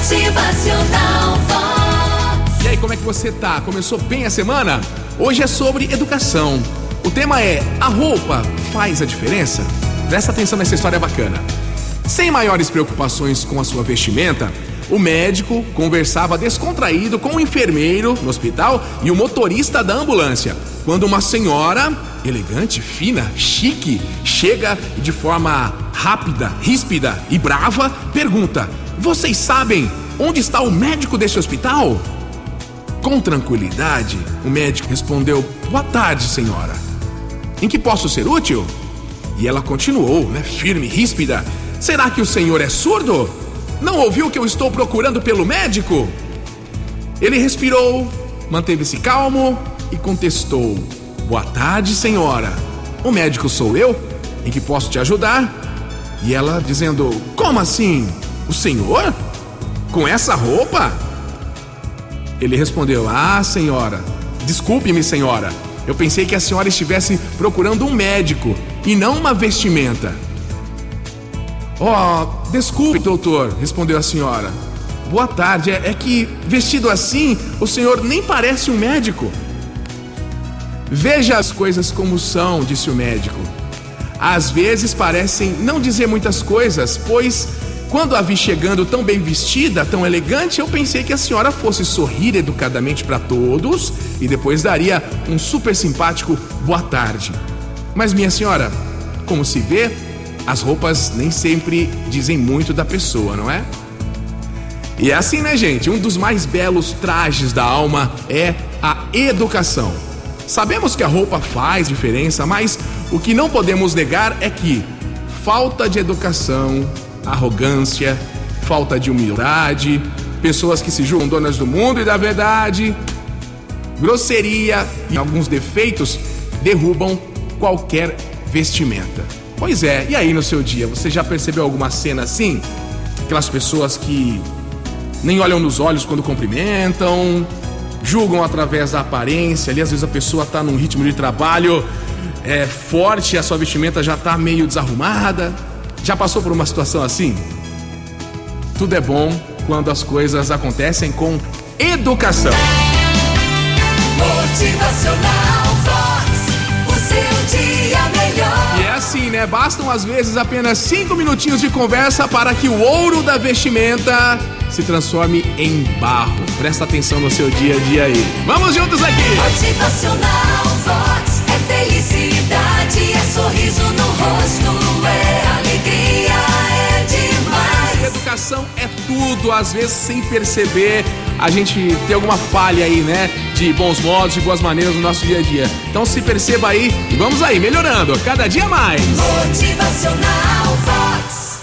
Motivacional Vox. E aí, como é que você tá? Começou bem a semana? Hoje é sobre educação. O tema é: a roupa faz a diferença? Presta atenção nessa história bacana. Sem maiores preocupações com a sua vestimenta, o médico conversava descontraído com o enfermeiro no hospital e o motorista da ambulância, quando uma senhora, elegante, fina, chique, chega de forma rápida, ríspida e brava pergunta: Vocês sabem onde está o médico desse hospital? Com tranquilidade, o médico respondeu: Boa tarde, senhora. Em que posso ser útil? E ela continuou, né, firme, ríspida. Será que o senhor é surdo? Não ouviu que eu estou procurando pelo médico? Ele respirou, manteve-se calmo e contestou: Boa tarde, senhora. O médico sou eu? Em que posso te ajudar? E ela dizendo: Como assim? O senhor? Com essa roupa? Ele respondeu: Ah, senhora, desculpe-me, senhora. Eu pensei que a senhora estivesse procurando um médico e não uma vestimenta. Oh, desculpe, doutor, respondeu a senhora. Boa tarde, é, é que vestido assim, o senhor nem parece um médico. Veja as coisas como são, disse o médico. Às vezes parecem não dizer muitas coisas, pois quando a vi chegando tão bem vestida, tão elegante, eu pensei que a senhora fosse sorrir educadamente para todos e depois daria um super simpático boa tarde. Mas, minha senhora, como se vê, as roupas nem sempre dizem muito da pessoa, não é? E é assim, né, gente? Um dos mais belos trajes da alma é a educação. Sabemos que a roupa faz diferença, mas o que não podemos negar é que falta de educação, arrogância, falta de humildade, pessoas que se julgam donas do mundo e da verdade, grosseria e alguns defeitos derrubam qualquer vestimenta. Pois é, e aí no seu dia, você já percebeu alguma cena assim? Aquelas pessoas que nem olham nos olhos quando cumprimentam, julgam através da aparência, ali às vezes a pessoa tá num ritmo de trabalho é, forte a sua vestimenta já tá meio desarrumada. Já passou por uma situação assim? Tudo é bom quando as coisas acontecem com educação. Motivacional Vox. O seu dia melhor. E é assim, né? Bastam às vezes apenas cinco minutinhos de conversa para que o ouro da vestimenta se transforme em barro. Presta atenção no seu dia a dia aí. Vamos juntos aqui! Motivacional Vox. É felicidade, é sorriso tudo, às vezes sem perceber, a gente tem alguma falha aí, né? De bons modos, de boas maneiras no nosso dia a dia. Então se perceba aí e vamos aí, melhorando, cada dia mais. Motivacional